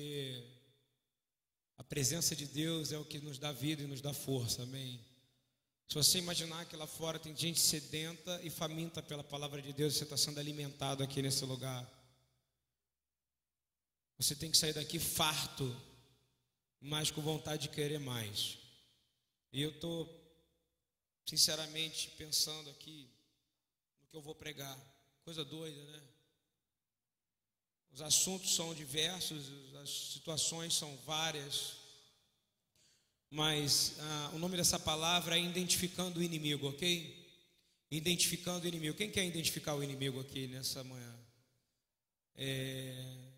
porque a presença de Deus é o que nos dá vida e nos dá força, amém? Se você imaginar que lá fora tem gente sedenta e faminta pela palavra de Deus, você está sendo alimentado aqui nesse lugar. Você tem que sair daqui farto, mas com vontade de querer mais. E eu estou, sinceramente, pensando aqui no que eu vou pregar. Coisa doida, né? Os assuntos são diversos, as situações são várias, mas ah, o nome dessa palavra é identificando o inimigo, ok? Identificando o inimigo. Quem quer identificar o inimigo aqui nessa manhã? É...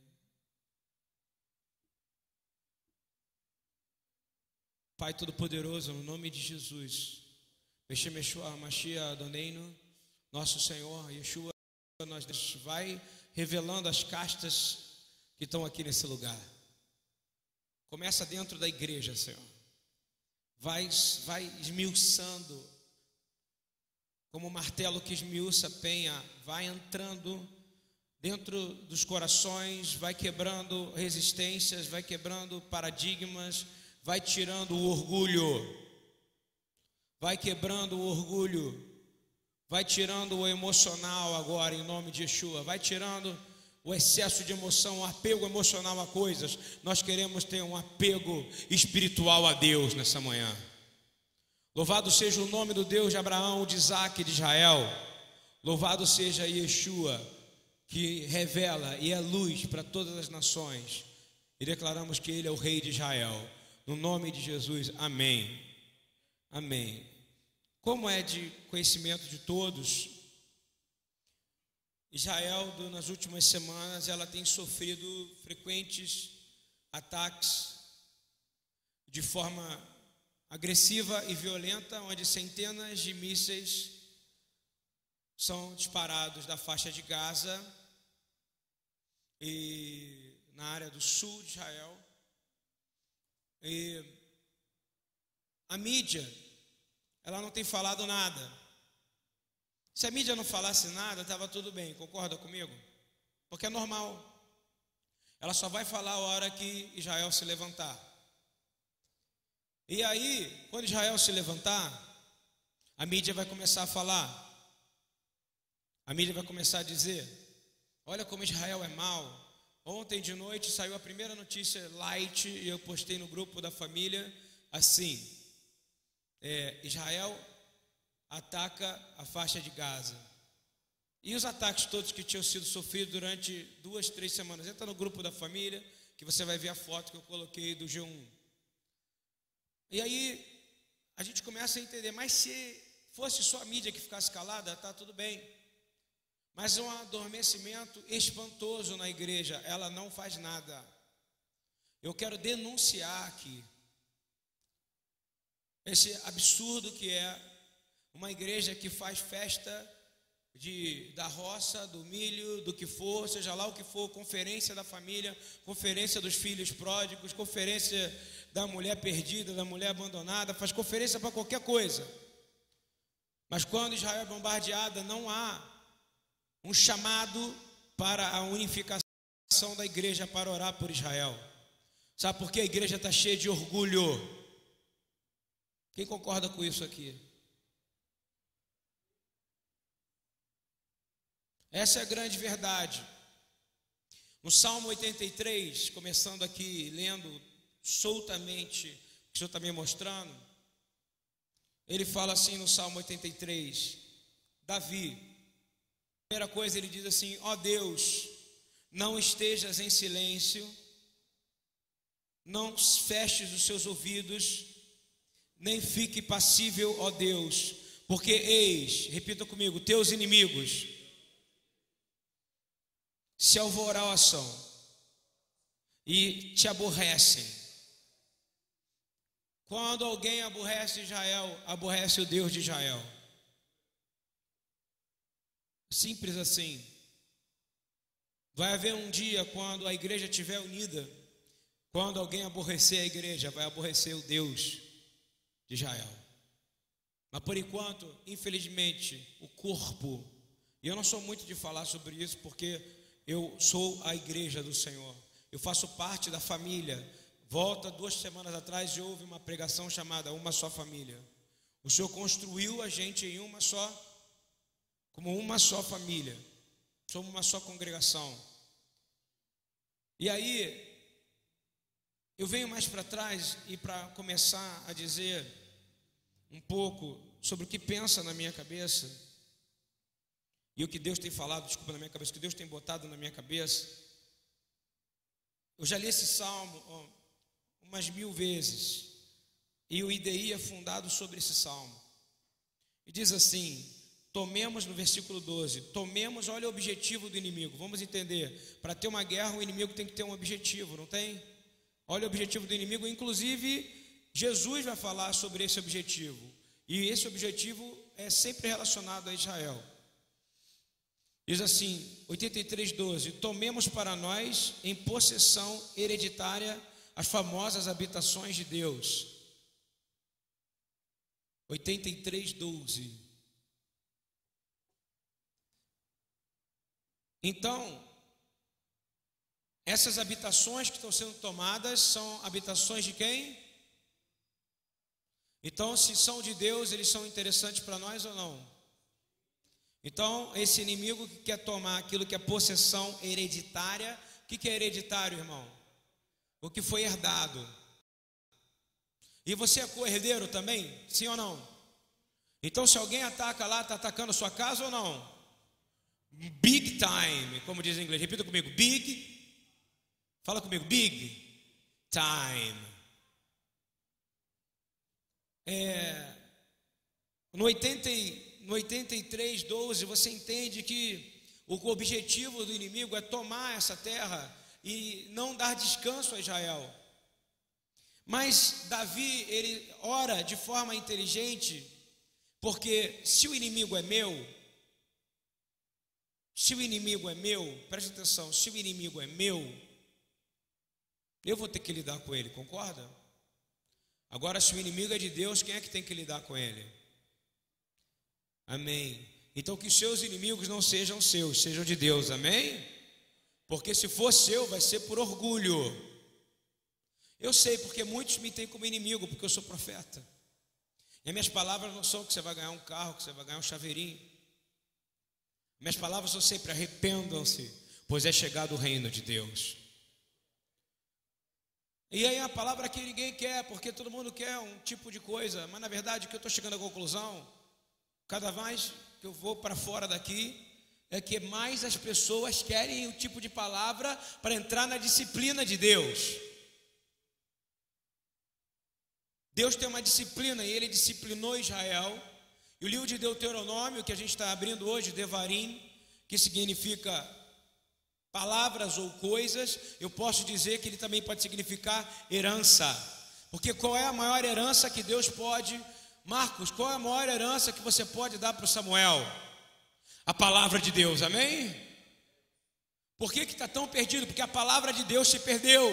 Pai Todo-Poderoso, no nome de Jesus, Meshua, Machia Doneino, nosso Senhor, Yeshua, nós vai revelando as castas que estão aqui nesse lugar. Começa dentro da igreja, Senhor. Vai, vai esmiuçando, como o martelo que esmiuça penha, vai entrando dentro dos corações, vai quebrando resistências, vai quebrando paradigmas, vai tirando o orgulho, vai quebrando o orgulho Vai tirando o emocional agora, em nome de Yeshua. Vai tirando o excesso de emoção, o apego emocional a coisas. Nós queremos ter um apego espiritual a Deus nessa manhã. Louvado seja o nome do Deus de Abraão, de Isaac e de Israel. Louvado seja Yeshua, que revela e é luz para todas as nações. E declaramos que Ele é o Rei de Israel. No nome de Jesus, amém. Amém. Como é de conhecimento de todos, Israel, nas últimas semanas, ela tem sofrido frequentes ataques de forma agressiva e violenta, onde centenas de mísseis são disparados da faixa de Gaza e na área do sul de Israel. E a mídia ela não tem falado nada. Se a mídia não falasse nada, estava tudo bem, concorda comigo? Porque é normal. Ela só vai falar a hora que Israel se levantar. E aí, quando Israel se levantar, a mídia vai começar a falar. A mídia vai começar a dizer: Olha como Israel é mau. Ontem de noite saiu a primeira notícia light e eu postei no grupo da família assim: é, Israel ataca a faixa de Gaza. E os ataques todos que tinham sido sofridos durante duas, três semanas. Entra no grupo da família, que você vai ver a foto que eu coloquei do G1. E aí a gente começa a entender, mas se fosse só a mídia que ficasse calada, tá tudo bem. Mas um adormecimento espantoso na igreja, ela não faz nada. Eu quero denunciar aqui esse absurdo que é uma igreja que faz festa de, da roça, do milho, do que for, seja lá o que for, conferência da família, conferência dos filhos pródigos, conferência da mulher perdida, da mulher abandonada, faz conferência para qualquer coisa. Mas quando Israel é bombardeada, não há um chamado para a unificação da igreja para orar por Israel. Sabe por que a igreja está cheia de orgulho? Quem concorda com isso aqui? Essa é a grande verdade. No Salmo 83, começando aqui, lendo soltamente o que o Senhor está me mostrando, ele fala assim no Salmo 83, Davi, primeira coisa ele diz assim: Ó oh Deus, não estejas em silêncio, não feches os seus ouvidos nem fique passível, ó Deus, porque eis, repita comigo, teus inimigos se alvoroçam e te aborrecem. Quando alguém aborrece Israel, aborrece o Deus de Israel. Simples assim. Vai haver um dia quando a igreja estiver unida, quando alguém aborrecer a igreja, vai aborrecer o Deus de Israel. Mas por enquanto, infelizmente, o corpo, e eu não sou muito de falar sobre isso porque eu sou a igreja do Senhor. eu faço parte da família. Volta duas semanas atrás e houve uma pregação chamada Uma Só Família. O Senhor construiu a gente em uma só, como uma só família. Somos uma só congregação. E aí, eu venho mais para trás e para começar a dizer um pouco sobre o que pensa na minha cabeça e o que Deus tem falado, desculpa, na minha cabeça, o que Deus tem botado na minha cabeça. Eu já li esse salmo ó, umas mil vezes e o IDI é fundado sobre esse salmo. E diz assim: tomemos no versículo 12, tomemos, olha o objetivo do inimigo, vamos entender. Para ter uma guerra, o inimigo tem que ter um objetivo, não tem? Olha o objetivo do inimigo, inclusive Jesus vai falar sobre esse objetivo. E esse objetivo é sempre relacionado a Israel. Diz assim, 83:12, tomemos para nós em possessão hereditária as famosas habitações de Deus. 83:12. Então, essas habitações que estão sendo tomadas são habitações de quem? Então, se são de Deus, eles são interessantes para nós ou não? Então, esse inimigo que quer tomar aquilo que é possessão hereditária, o que é hereditário, irmão? O que foi herdado. E você é co-herdeiro também? Sim ou não? Então, se alguém ataca lá, está atacando a sua casa ou não? Big time, como diz em inglês. Repita comigo: big Fala comigo, big time. É, no, 80, no 83, 12, você entende que o objetivo do inimigo é tomar essa terra e não dar descanso a Israel. Mas Davi, ele ora de forma inteligente, porque se o inimigo é meu, se o inimigo é meu, preste atenção, se o inimigo é meu, eu vou ter que lidar com ele, concorda? Agora, se o inimigo é de Deus, quem é que tem que lidar com ele? Amém. Então, que os seus inimigos não sejam seus, sejam de Deus, amém? Porque se for seu, vai ser por orgulho. Eu sei, porque muitos me têm como inimigo, porque eu sou profeta. E as minhas palavras não são que você vai ganhar um carro, que você vai ganhar um chaveirinho. Minhas palavras são sempre arrependam-se, pois é chegado o reino de Deus. E aí a palavra que ninguém quer, porque todo mundo quer um tipo de coisa, mas na verdade o que eu estou chegando à conclusão, cada vez que eu vou para fora daqui, é que mais as pessoas querem o tipo de palavra para entrar na disciplina de Deus. Deus tem uma disciplina e ele disciplinou Israel. E o livro de Deuteronômio, que a gente está abrindo hoje, Devarim, que significa palavras ou coisas, eu posso dizer que ele também pode significar herança. Porque qual é a maior herança que Deus pode, Marcos, qual é a maior herança que você pode dar para o Samuel? A palavra de Deus, amém? Por que está tão perdido? Porque a palavra de Deus se perdeu.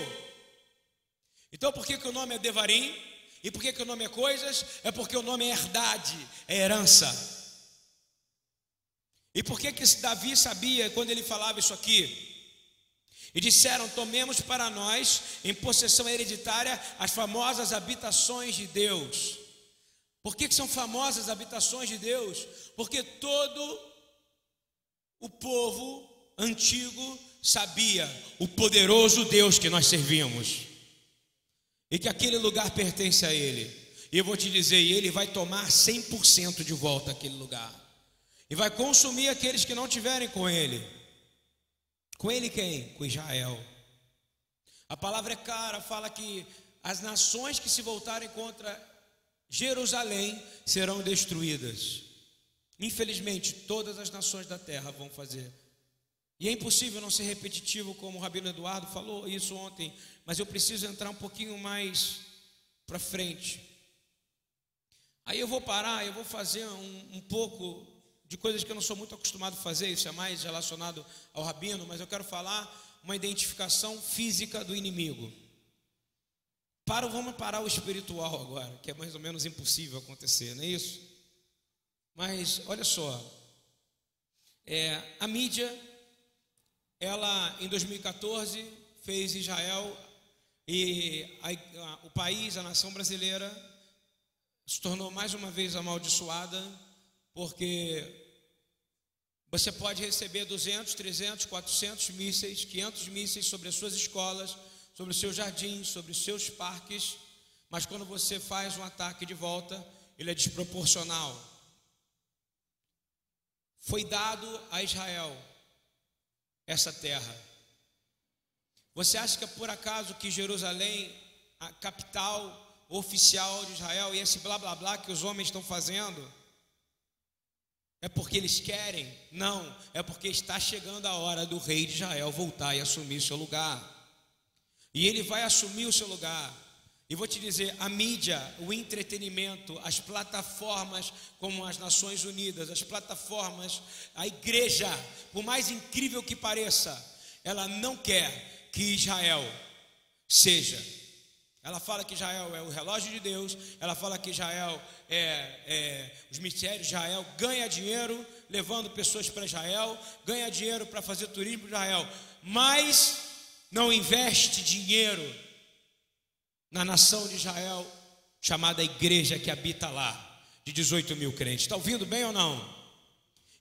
Então por que, que o nome é Devarim? E por que, que o nome é coisas? É porque o nome é herdade, é herança. E por que que Davi sabia quando ele falava isso aqui? E disseram: Tomemos para nós, em possessão hereditária, as famosas habitações de Deus. Por que, que são famosas as habitações de Deus? Porque todo o povo antigo sabia o poderoso Deus que nós servimos, e que aquele lugar pertence a Ele. E eu vou te dizer: Ele vai tomar 100% de volta aquele lugar, e vai consumir aqueles que não tiverem com Ele. Com ele quem? Com Israel. A palavra é cara, fala que as nações que se voltarem contra Jerusalém serão destruídas. Infelizmente, todas as nações da terra vão fazer. E é impossível não ser repetitivo, como o Rabino Eduardo falou isso ontem, mas eu preciso entrar um pouquinho mais para frente. Aí eu vou parar, eu vou fazer um, um pouco de coisas que eu não sou muito acostumado a fazer, isso é mais relacionado ao rabino, mas eu quero falar uma identificação física do inimigo. Para, vamos parar o espiritual agora, que é mais ou menos impossível acontecer, não é isso? Mas olha só, é, a mídia, ela em 2014 fez Israel e a, a, o país, a nação brasileira, se tornou mais uma vez amaldiçoada, porque você pode receber 200, 300, 400 mísseis, 500 mísseis sobre as suas escolas, sobre os seus jardins, sobre os seus parques, mas quando você faz um ataque de volta, ele é desproporcional. Foi dado a Israel essa terra. Você acha que é por acaso que Jerusalém, a capital oficial de Israel, e esse blá blá blá que os homens estão fazendo, é porque eles querem? Não, é porque está chegando a hora do rei de Israel voltar e assumir seu lugar. E ele vai assumir o seu lugar. E vou te dizer, a mídia, o entretenimento, as plataformas como as Nações Unidas, as plataformas, a igreja, por mais incrível que pareça, ela não quer que Israel seja ela fala que Israel é o relógio de Deus, ela fala que Israel é, é os mistérios Israel, ganha dinheiro levando pessoas para Israel, ganha dinheiro para fazer turismo para Israel, mas não investe dinheiro na nação de Israel, chamada igreja que habita lá, de 18 mil crentes. Está ouvindo bem ou não?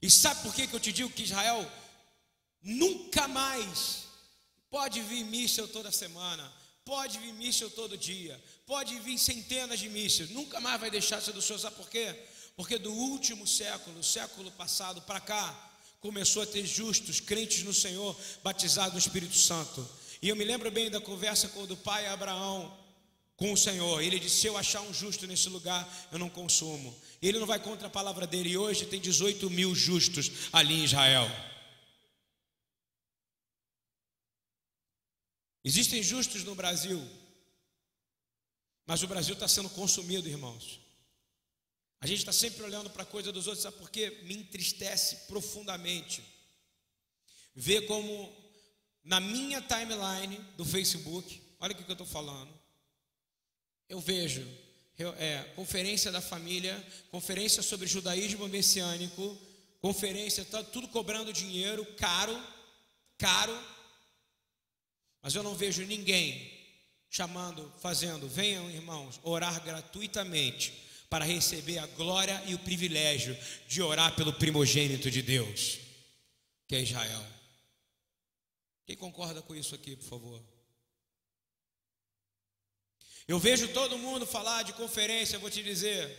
E sabe por que, que eu te digo que Israel nunca mais pode vir míssel toda semana? Pode vir míssil todo dia, pode vir centenas de mísseis, nunca mais vai deixar ser do Senhor. Sabe por quê? Porque do último século, século passado para cá, começou a ter justos, crentes no Senhor, batizados no Espírito Santo. E eu me lembro bem da conversa com o do pai Abraão com o Senhor. Ele disse: Se eu achar um justo nesse lugar, eu não consumo. Ele não vai contra a palavra dele. E hoje tem 18 mil justos ali em Israel. Existem justos no Brasil, mas o Brasil está sendo consumido, irmãos. A gente está sempre olhando para a coisa dos outros, sabe por quê? Me entristece profundamente ver como na minha timeline do Facebook, olha o que eu estou falando, eu vejo é, conferência da família, conferência sobre judaísmo messiânico, conferência, tá tudo cobrando dinheiro, caro, caro, mas eu não vejo ninguém chamando, fazendo, venham irmãos, orar gratuitamente para receber a glória e o privilégio de orar pelo primogênito de Deus, que é Israel. Quem concorda com isso aqui, por favor? Eu vejo todo mundo falar de conferência, vou te dizer,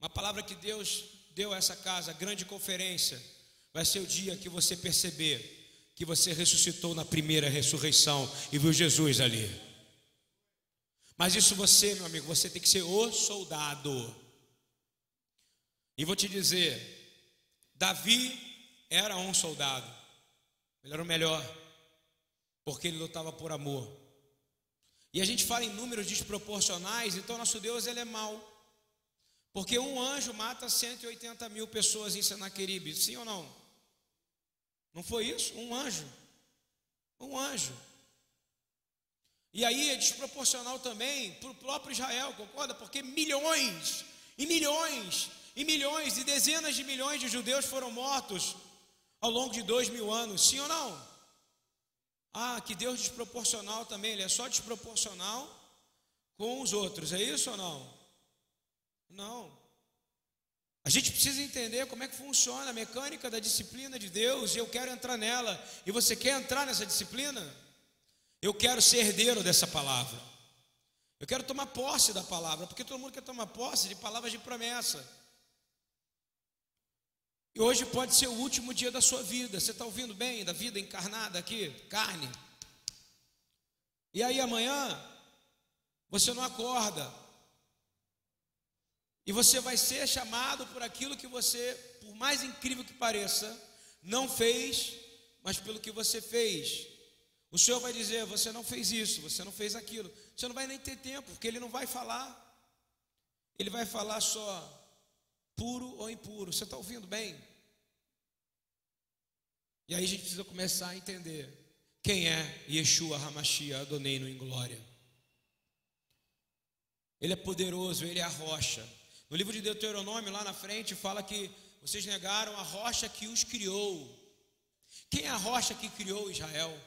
uma palavra que Deus deu a essa casa, grande conferência, vai ser o dia que você perceber que você ressuscitou na primeira ressurreição e viu Jesus ali. Mas isso você, meu amigo, você tem que ser o soldado. E vou te dizer, Davi era um soldado. Ele era o melhor, porque ele lutava por amor. E a gente fala em números desproporcionais, então nosso Deus ele é mau. Porque um anjo mata 180 mil pessoas em Senaqueribe, sim ou não? Não foi isso? Um anjo. Um anjo. E aí é desproporcional também para o próprio Israel, concorda? Porque milhões e milhões e milhões e dezenas de milhões de judeus foram mortos ao longo de dois mil anos, sim ou não? Ah, que Deus desproporcional também, Ele é só desproporcional com os outros, é isso ou não? Não. A gente precisa entender como é que funciona a mecânica da disciplina de Deus, e eu quero entrar nela. E você quer entrar nessa disciplina? Eu quero ser herdeiro dessa palavra. Eu quero tomar posse da palavra, porque todo mundo quer tomar posse de palavras de promessa. E hoje pode ser o último dia da sua vida. Você está ouvindo bem da vida encarnada aqui? Carne. E aí amanhã você não acorda. E você vai ser chamado por aquilo que você, por mais incrível que pareça, não fez, mas pelo que você fez. O Senhor vai dizer: você não fez isso, você não fez aquilo. Você não vai nem ter tempo, porque Ele não vai falar. Ele vai falar só puro ou impuro. Você está ouvindo bem? E aí a gente precisa começar a entender quem é Yeshua Hamashia Adonai em glória. Ele é poderoso, ele é a rocha. No livro de Deuteronômio, lá na frente, fala que vocês negaram a rocha que os criou. Quem é a rocha que criou Israel?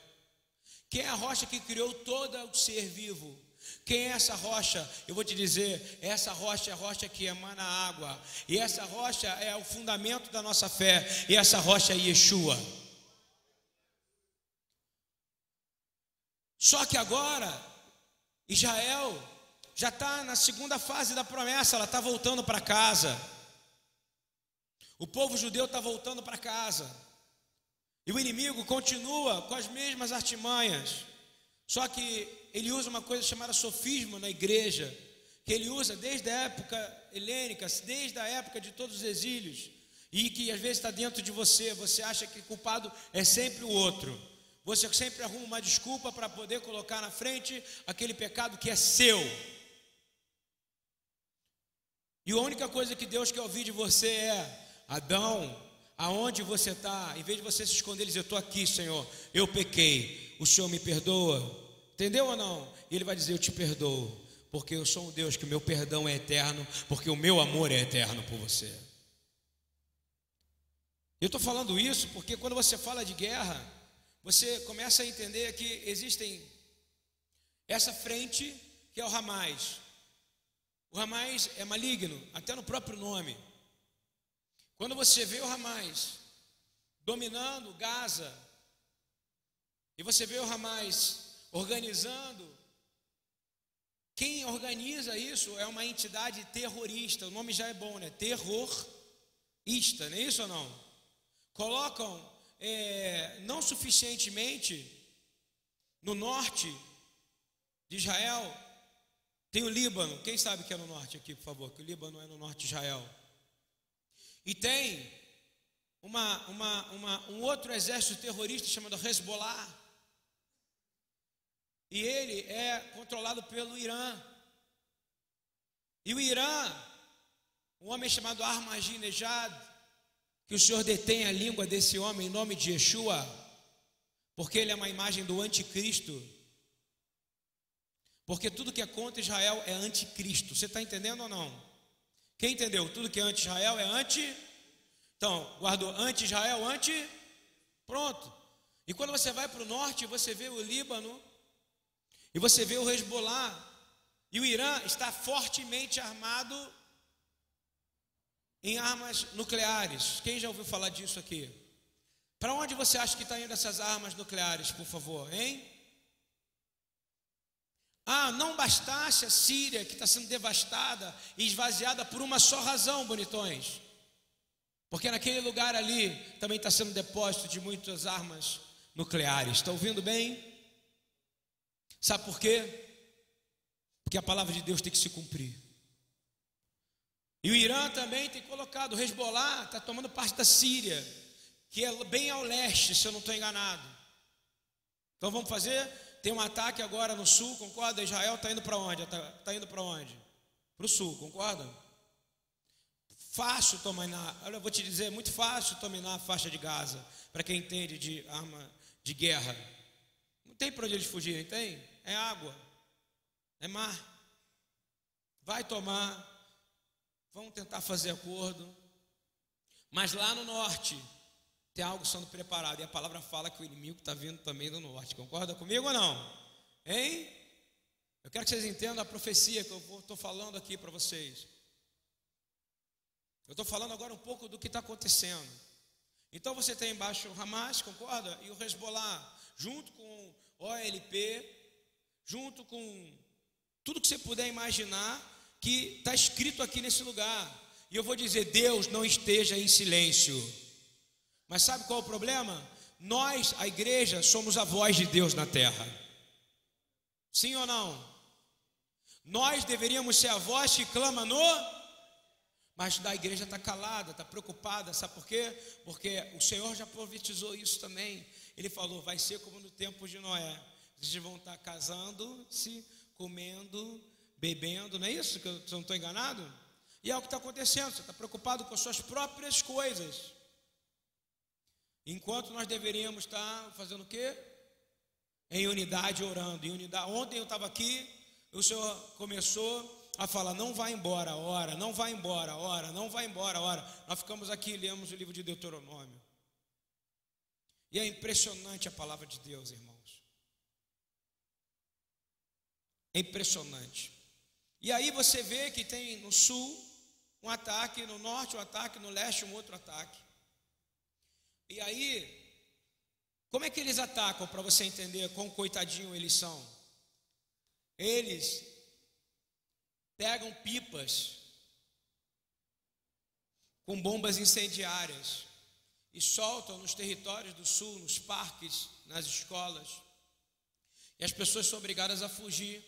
Quem é a rocha que criou todo o ser vivo? Quem é essa rocha? Eu vou te dizer, essa rocha é a rocha que emana água. E essa rocha é o fundamento da nossa fé. E essa rocha é Yeshua. Só que agora, Israel já está na segunda fase da promessa, ela está voltando para casa. O povo judeu está voltando para casa. E o inimigo continua com as mesmas artimanhas. Só que ele usa uma coisa chamada sofismo na igreja, que ele usa desde a época helênica, desde a época de todos os exílios, e que às vezes está dentro de você. Você acha que culpado é sempre o outro. Você sempre arruma uma desculpa para poder colocar na frente aquele pecado que é seu. E a única coisa que Deus quer ouvir de você é: Adão, aonde você está? Em vez de você se esconder, ele diz: Eu estou aqui, Senhor, eu pequei, o Senhor me perdoa. Entendeu ou não? E ele vai dizer: Eu te perdoo, porque eu sou um Deus que o meu perdão é eterno, porque o meu amor é eterno por você. Eu estou falando isso porque quando você fala de guerra, você começa a entender que existem essa frente que é o Hamas. O Hamas é maligno, até no próprio nome. Quando você vê o Hamas dominando Gaza, e você vê o Hamas organizando, quem organiza isso é uma entidade terrorista, o nome já é bom, né? Terrorista, não é isso ou não? Colocam é, não suficientemente no norte de Israel, tem o Líbano, quem sabe que é no norte aqui, por favor, que o Líbano é no norte de Israel. E tem uma, uma, uma, um outro exército terrorista chamado Hezbollah. E ele é controlado pelo Irã. E o Irã, um homem chamado Ahmadinejad, que o Senhor detém a língua desse homem em nome de Yeshua, porque ele é uma imagem do anticristo. Porque tudo que é contra Israel é anticristo. Você está entendendo ou não? Quem entendeu? Tudo que é anti-Israel é anti. Então, guardou anti-Israel, anti. Pronto. E quando você vai para o norte, você vê o Líbano, e você vê o Hezbollah, e o Irã está fortemente armado em armas nucleares. Quem já ouviu falar disso aqui? Para onde você acha que está indo essas armas nucleares, por favor, hein? Ah, não bastasse a Síria, que está sendo devastada e esvaziada por uma só razão, bonitões. Porque naquele lugar ali também está sendo depósito de muitas armas nucleares. Está ouvindo bem? Sabe por quê? Porque a palavra de Deus tem que se cumprir. E o Irã também tem colocado, o Hezbollah está tomando parte da Síria, que é bem ao leste, se eu não estou enganado. Então vamos fazer? Tem um ataque agora no sul, concorda? Israel está indo para onde? Está tá indo para onde? Para o sul, concorda? Fácil dominar, olha, eu vou te dizer, muito fácil dominar a faixa de Gaza, para quem entende de arma de guerra. Não tem para onde eles fugirem, tem? É água, é mar. Vai tomar, vão tentar fazer acordo. Mas lá no norte, tem algo sendo preparado. E a palavra fala que o inimigo está vindo também do norte. Concorda comigo ou não? Hein? Eu quero que vocês entendam a profecia que eu estou falando aqui para vocês. Eu estou falando agora um pouco do que está acontecendo. Então você tem embaixo o Hamas, concorda? E o Hezbollah, junto com o OLP, junto com tudo que você puder imaginar que está escrito aqui nesse lugar. E eu vou dizer: Deus não esteja em silêncio. Mas sabe qual é o problema? Nós, a igreja, somos a voz de Deus na terra. Sim ou não? Nós deveríamos ser a voz que clama no. Mas da igreja está calada, está preocupada, sabe por quê? Porque o Senhor já profetizou isso também. Ele falou: vai ser como no tempo de Noé. Vocês vão estar casando, se comendo, bebendo, não é isso? Que eu não estou enganado? E é o que está acontecendo. Você está preocupado com as suas próprias coisas. Enquanto nós deveríamos estar fazendo o quê? Em unidade orando. Em unidade. Ontem eu estava aqui, o Senhor começou a falar: não vai embora, ora, não vai embora, ora, não vai embora, ora. Nós ficamos aqui e lemos o livro de Deuteronômio. E é impressionante a palavra de Deus, irmãos. É impressionante. E aí você vê que tem no sul um ataque, no norte um ataque, no leste um outro ataque. E aí, como é que eles atacam para você entender quão coitadinho eles são? Eles pegam pipas com bombas incendiárias e soltam nos territórios do sul, nos parques, nas escolas. E as pessoas são obrigadas a fugir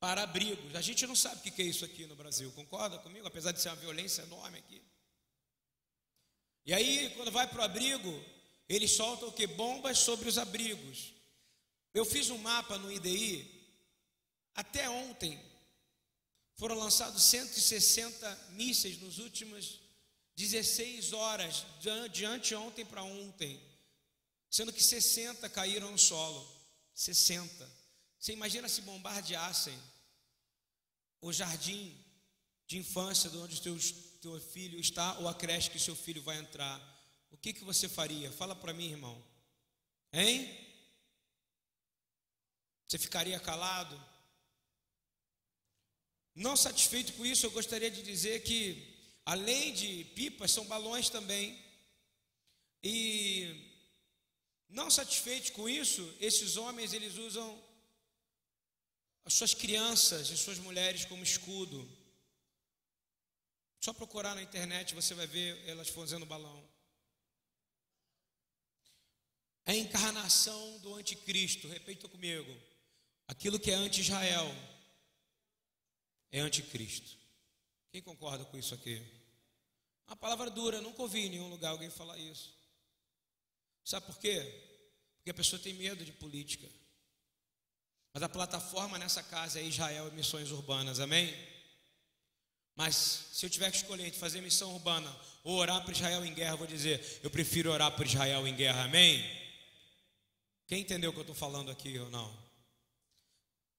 para abrigos. A gente não sabe o que é isso aqui no Brasil, concorda comigo? Apesar de ser uma violência enorme aqui. E aí, quando vai para o abrigo, eles soltam o que? Bombas sobre os abrigos. Eu fiz um mapa no IDI, até ontem foram lançados 160 mísseis nos últimos 16 horas, de anteontem para ontem, sendo que 60 caíram no solo. 60. Você imagina se bombardeassem o jardim de infância de onde o teu, teu filho está ou a creche que seu filho vai entrar? O que, que você faria? Fala para mim, irmão. Hein? Você ficaria calado? Não satisfeito com isso, eu gostaria de dizer que Além de pipas, são balões também. E não satisfeitos com isso, esses homens eles usam as suas crianças e suas mulheres como escudo. Só procurar na internet você vai ver elas fazendo balão. É a encarnação do anticristo, repita comigo. Aquilo que é anti-Israel é anticristo. Quem concorda com isso aqui? Uma palavra dura, nunca ouvi em nenhum lugar alguém falar isso. Sabe por quê? Porque a pessoa tem medo de política. Mas a plataforma nessa casa é Israel e missões urbanas, amém? Mas se eu tiver que escolher entre fazer missão urbana ou orar por Israel em guerra, eu vou dizer, eu prefiro orar por Israel em guerra, amém? Quem entendeu o que eu estou falando aqui ou não?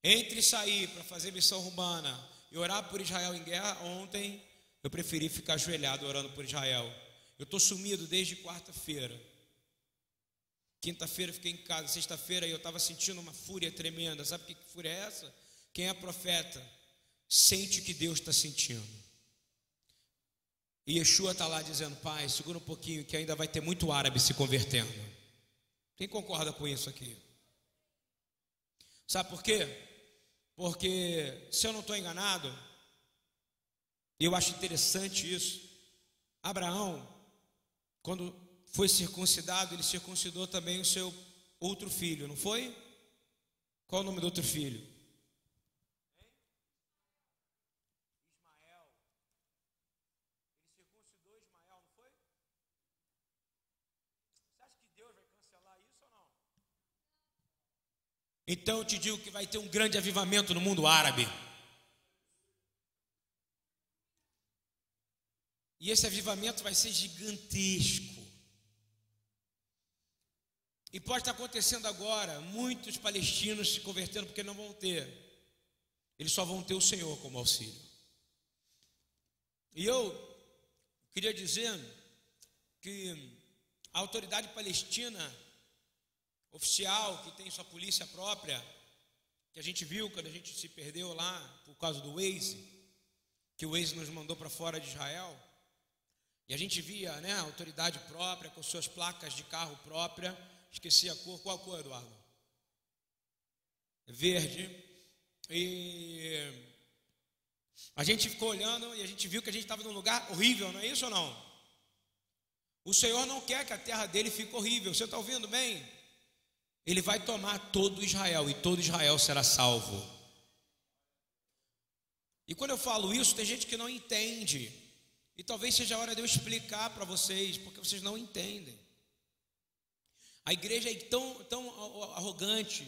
Entre sair para fazer missão urbana e orar por Israel em guerra, ontem eu preferi ficar ajoelhado orando por Israel. Eu estou sumido desde quarta-feira. Quinta-feira fiquei em casa, sexta-feira eu estava sentindo uma fúria tremenda. Sabe que fúria é essa? Quem é profeta sente o que Deus está sentindo. E Yeshua está lá dizendo: Pai, segura um pouquinho, que ainda vai ter muito árabe se convertendo. Quem concorda com isso aqui? Sabe por quê? Porque, se eu não estou enganado, eu acho interessante isso, Abraão, quando foi circuncidado, ele circuncidou também o seu outro filho, não foi? Qual o nome do outro filho? Então eu te digo que vai ter um grande avivamento no mundo árabe. E esse avivamento vai ser gigantesco. E pode estar acontecendo agora, muitos palestinos se convertendo porque não vão ter. Eles só vão ter o Senhor como auxílio. E eu queria dizer que a autoridade palestina oficial que tem sua polícia própria, que a gente viu quando a gente se perdeu lá por causa do Waze, que o Waze nos mandou para fora de Israel. E a gente via, né, autoridade própria com suas placas de carro própria. Esqueci a cor. Qual a cor, Eduardo? Verde. E a gente ficou olhando e a gente viu que a gente estava num lugar horrível, não é isso ou não? O Senhor não quer que a terra dele fique horrível. Você está ouvindo bem? Ele vai tomar todo Israel e todo Israel será salvo. E quando eu falo isso, tem gente que não entende. E talvez seja a hora de eu explicar para vocês, porque vocês não entendem. A igreja é tão, tão arrogante.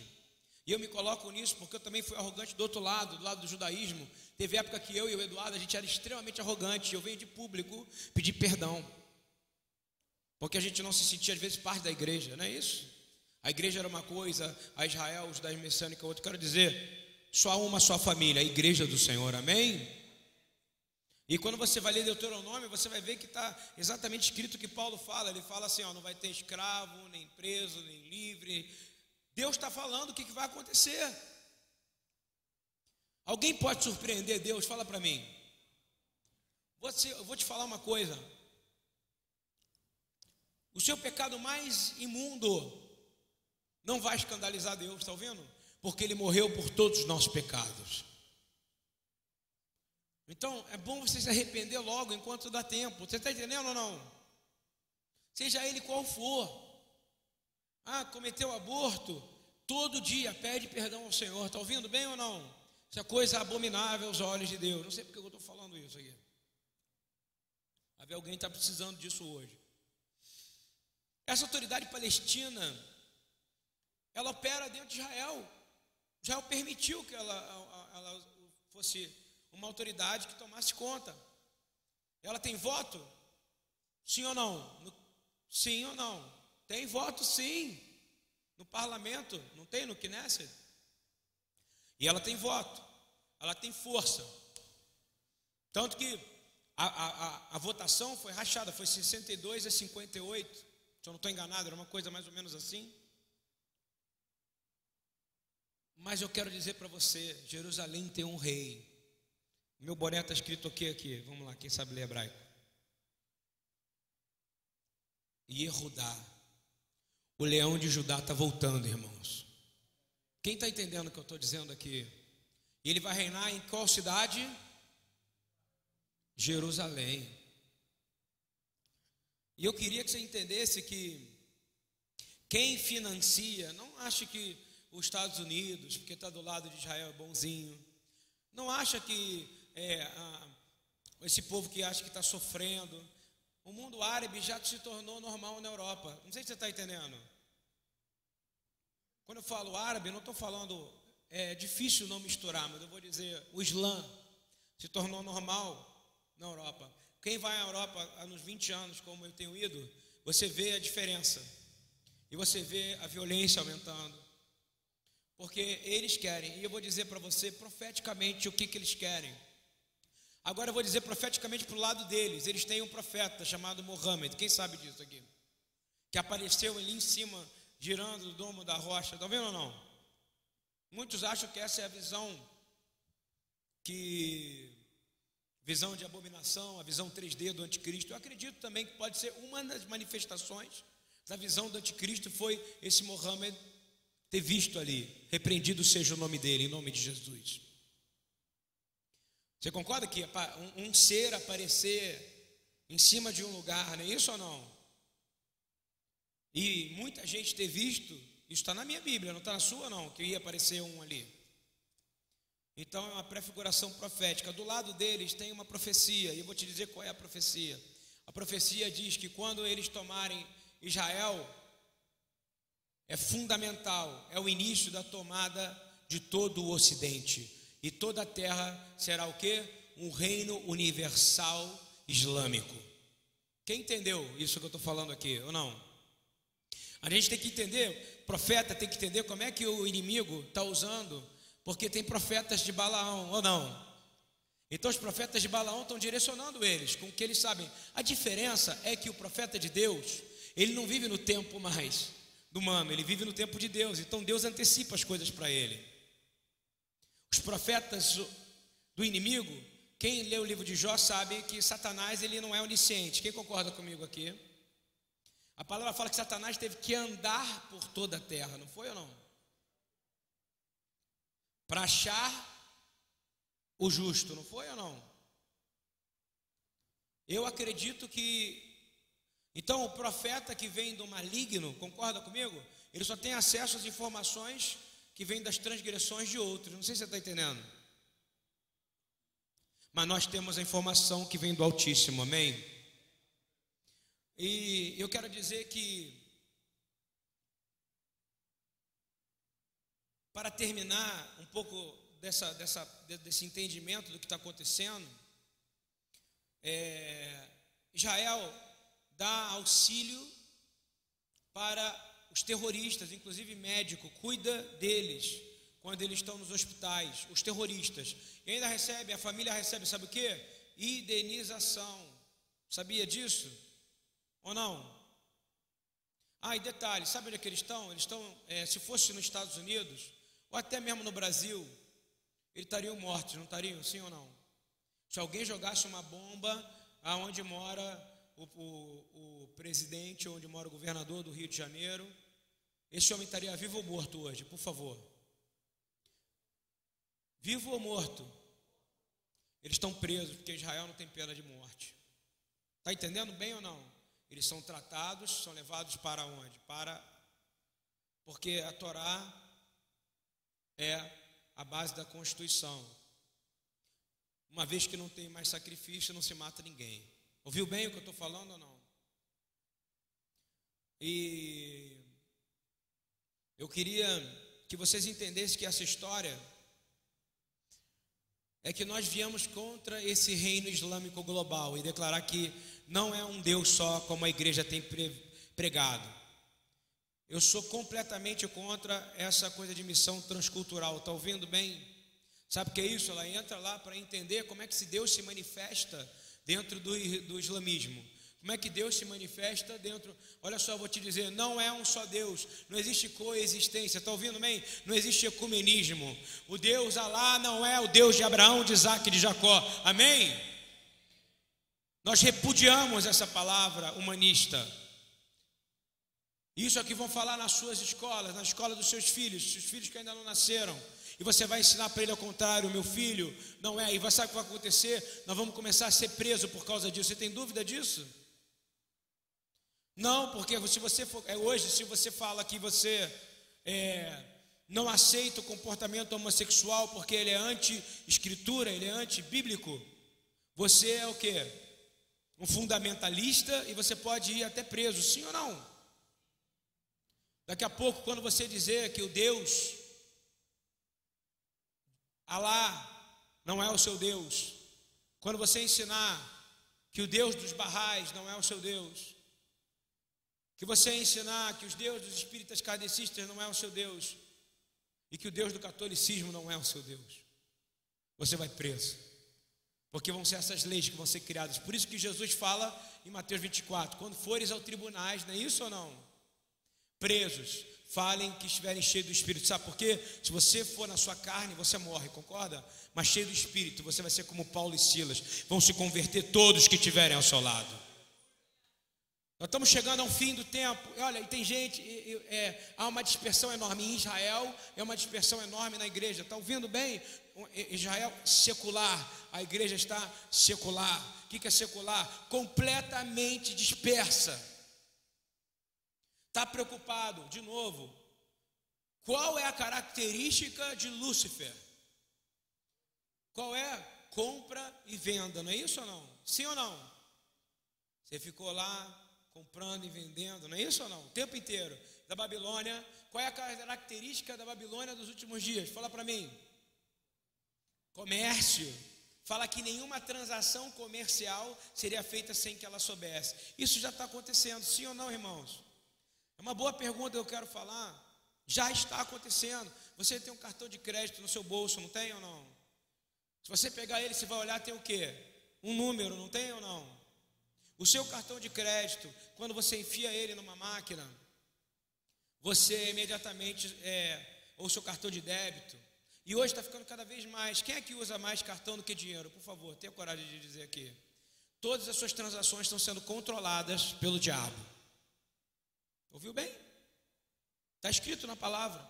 E eu me coloco nisso porque eu também fui arrogante do outro lado, do lado do judaísmo. Teve época que eu e o Eduardo, a gente era extremamente arrogante. Eu venho de público pedir perdão. Porque a gente não se sentia, às vezes, parte da igreja, não é isso? A igreja era uma coisa, a Israel, os da messiânica outra. Quero dizer, só uma só família, a igreja do Senhor, amém? E quando você vai ler Deuteronômio, você vai ver que está exatamente escrito o que Paulo fala. Ele fala assim: ó, não vai ter escravo, nem preso, nem livre. Deus está falando o que, que vai acontecer. Alguém pode surpreender Deus? Fala para mim. Você, eu vou te falar uma coisa. O seu pecado mais imundo não vai escandalizar Deus, está ouvindo? Porque Ele morreu por todos os nossos pecados. Então é bom você se arrepender logo enquanto dá tempo. Você está entendendo ou não? Seja ele qual for. Ah, cometeu aborto, todo dia pede perdão ao Senhor. Está ouvindo bem ou não? Isso é coisa abominável aos olhos de Deus. Não sei porque eu estou falando isso aqui. Ver alguém está precisando disso hoje. Essa autoridade palestina, ela opera dentro de Israel. Israel permitiu que ela, ela fosse uma autoridade que tomasse conta. Ela tem voto? Sim ou não? Sim ou não? Tem voto sim. No parlamento, não tem no Knesset? E ela tem voto, ela tem força. Tanto que a, a, a, a votação foi rachada, foi 62 a 58. Se eu não estou enganado, era uma coisa mais ou menos assim. Mas eu quero dizer para você: Jerusalém tem um rei. Meu boné está escrito o que aqui? Vamos lá, quem sabe ler hebraico? Yehudá. O leão de Judá está voltando, irmãos. Quem está entendendo o que eu estou dizendo aqui? Ele vai reinar em qual cidade? Jerusalém. E eu queria que você entendesse que quem financia, não acha que os Estados Unidos, porque está do lado de Israel, é bonzinho. Não acha que é, a, esse povo que acha que está sofrendo. O mundo árabe já se tornou normal na Europa. Não sei se você está entendendo. Quando eu falo árabe, não estou falando. É difícil não misturar, mas eu vou dizer: o Islã se tornou normal na Europa. Quem vai à Europa há uns 20 anos, como eu tenho ido, você vê a diferença. E você vê a violência aumentando. Porque eles querem, e eu vou dizer para você profeticamente o que, que eles querem. Agora eu vou dizer profeticamente para o lado deles. Eles têm um profeta chamado Mohammed. Quem sabe disso aqui? Que apareceu ali em cima, girando o domo da rocha. Estão vendo ou não? Muitos acham que essa é a visão que visão de abominação, a visão 3D do anticristo. Eu acredito também que pode ser uma das manifestações da visão do anticristo foi esse Mohammed ter visto ali, repreendido seja o nome dele, em nome de Jesus. Você concorda que um, ser aparecer em cima de um lugar, não é isso ou não? E muita gente ter visto, isso está na minha Bíblia, não está na sua não, que ia aparecer um ali. Então é uma prefiguração profética. Do lado deles tem uma profecia, e eu vou te dizer qual é a profecia. A profecia diz que quando eles tomarem Israel, é fundamental, é o início da tomada de todo o Ocidente. E toda a terra será o que? Um reino universal islâmico. Quem entendeu isso que eu estou falando aqui, ou não? A gente tem que entender, profeta tem que entender como é que o inimigo está usando porque tem profetas de Balaão, ou não? Então os profetas de Balaão estão direcionando eles com o que eles sabem. A diferença é que o profeta de Deus, ele não vive no tempo mais do humano, ele vive no tempo de Deus. Então Deus antecipa as coisas para ele. Os profetas do inimigo, quem lê o livro de Jó sabe que Satanás ele não é onisciente. Quem concorda comigo aqui? A palavra fala que Satanás teve que andar por toda a terra, não foi ou não? para achar o justo, não foi ou não? Eu acredito que. Então, o profeta que vem do maligno, concorda comigo? Ele só tem acesso às informações que vêm das transgressões de outros. Não sei se você está entendendo. Mas nós temos a informação que vem do Altíssimo, amém? E eu quero dizer que para terminar um pouco dessa, dessa, desse entendimento do que está acontecendo, é, Israel dá auxílio para os terroristas, inclusive médico, cuida deles quando eles estão nos hospitais, os terroristas. E ainda recebe, a família recebe, sabe o que? Indenização. Sabia disso? Ou não? Ah, e detalhe, sabe onde é que eles estão? Eles estão, é, se fosse nos Estados Unidos, ou até mesmo no Brasil, eles estariam mortos, não estariam? Sim ou não? Se alguém jogasse uma bomba aonde mora o, o, o presidente, onde mora o governador do Rio de Janeiro, esse homem estaria vivo ou morto hoje, por favor? Vivo ou morto? Eles estão presos, porque Israel não tem pena de morte. Está entendendo bem ou não? Eles são tratados, são levados para onde? Para. Porque a Torá é a base da Constituição. Uma vez que não tem mais sacrifício, não se mata ninguém. Ouviu bem o que eu estou falando ou não? E eu queria que vocês entendessem que essa história é que nós viemos contra esse reino islâmico global e declarar que não é um Deus só, como a igreja tem pregado. Eu sou completamente contra essa coisa de missão transcultural. Está ouvindo bem? Sabe o que é isso? Ela entra lá para entender como é que esse Deus se manifesta dentro do, do islamismo. Como é que Deus se manifesta dentro? Olha só, vou te dizer: não é um só Deus, não existe coexistência, está ouvindo bem? Não existe ecumenismo. O Deus Alá não é o Deus de Abraão, de Isaac e de Jacó, amém? Nós repudiamos essa palavra humanista. Isso aqui vão falar nas suas escolas, na escola dos seus filhos, seus filhos que ainda não nasceram. E você vai ensinar para ele ao contrário, meu filho, não é. E vai sabe o que vai acontecer? Nós vamos começar a ser preso por causa disso. Você tem dúvida disso? Não, porque se você for, é, hoje, se você fala que você é, não aceita o comportamento homossexual porque ele é anti-escritura, ele é anti-bíblico, você é o que? Um fundamentalista e você pode ir até preso, sim ou não? Daqui a pouco, quando você dizer que o Deus, Alá, não é o seu Deus, quando você ensinar que o Deus dos barrais não é o seu Deus, que você ensinar que os deuses dos espíritas kardecistas não é o seu Deus e que o Deus do catolicismo não é o seu Deus. Você vai preso. Porque vão ser essas leis que vão ser criadas. Por isso que Jesus fala em Mateus 24: quando fores ao tribunais, não é isso ou não? Presos, falem que estiverem cheios do Espírito. Sabe por quê? Se você for na sua carne, você morre, concorda? Mas cheio do Espírito, você vai ser como Paulo e Silas. Vão se converter todos que estiverem ao seu lado. Nós estamos chegando ao fim do tempo. Olha, tem gente, é, há uma dispersão enorme. Em Israel é uma dispersão enorme na igreja. Está ouvindo bem? Israel secular, a igreja está secular. O que é secular? Completamente dispersa. Está preocupado, de novo. Qual é a característica de Lúcifer? Qual é? Compra e venda, não é isso ou não? Sim ou não? Você ficou lá comprando e vendendo, não é isso ou não? O tempo inteiro. Da Babilônia. Qual é a característica da Babilônia dos últimos dias? Fala para mim. Comércio. Fala que nenhuma transação comercial seria feita sem que ela soubesse. Isso já está acontecendo, sim ou não, irmãos? É uma boa pergunta que eu quero falar. Já está acontecendo. Você tem um cartão de crédito no seu bolso, não tem ou não? Se você pegar ele, você vai olhar, tem o quê? Um número, não tem ou não? O seu cartão de crédito, quando você enfia ele numa máquina, você imediatamente, é, ou seu cartão de débito, e hoje está ficando cada vez mais. Quem é que usa mais cartão do que dinheiro? Por favor, tenha coragem de dizer aqui. Todas as suas transações estão sendo controladas pelo diabo. Ouviu bem? Está escrito na palavra.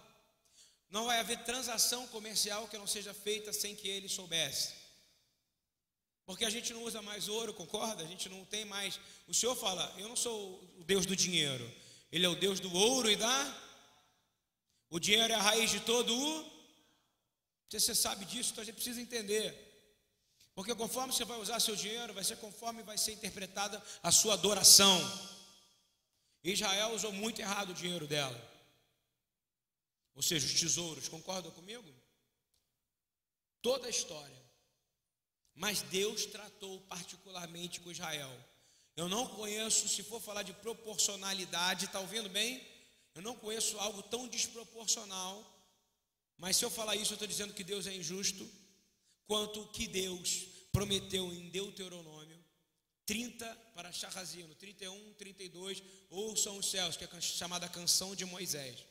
Não vai haver transação comercial que não seja feita sem que ele soubesse. Porque a gente não usa mais ouro, concorda? A gente não tem mais. O Senhor fala: Eu não sou o Deus do dinheiro. Ele é o Deus do ouro e da. O dinheiro é a raiz de todo o. Você sabe disso, então a gente precisa entender. Porque conforme você vai usar seu dinheiro, vai ser conforme vai ser interpretada a sua adoração. Israel usou muito errado o dinheiro dela. Ou seja, os tesouros, concordam comigo? Toda a história mas Deus tratou particularmente com Israel. Eu não conheço, se for falar de proporcionalidade, está ouvindo bem? Eu não conheço algo tão desproporcional, mas se eu falar isso, eu estou dizendo que Deus é injusto, quanto que Deus prometeu em Deuteronômio 30 para Charrazino, 31, 32, ou são os céus, que é chamada canção de Moisés.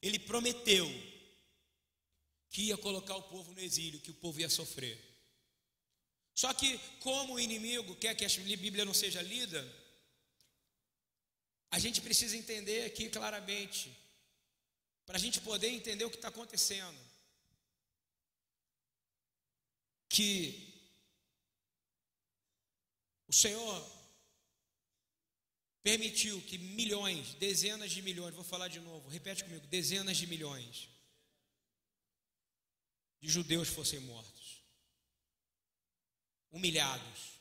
Ele prometeu que ia colocar o povo no exílio, que o povo ia sofrer. Só que, como o inimigo quer que a Bíblia não seja lida, a gente precisa entender aqui claramente, para a gente poder entender o que está acontecendo, que o Senhor permitiu que milhões, dezenas de milhões, vou falar de novo, repete comigo, dezenas de milhões de judeus fossem mortos, humilhados.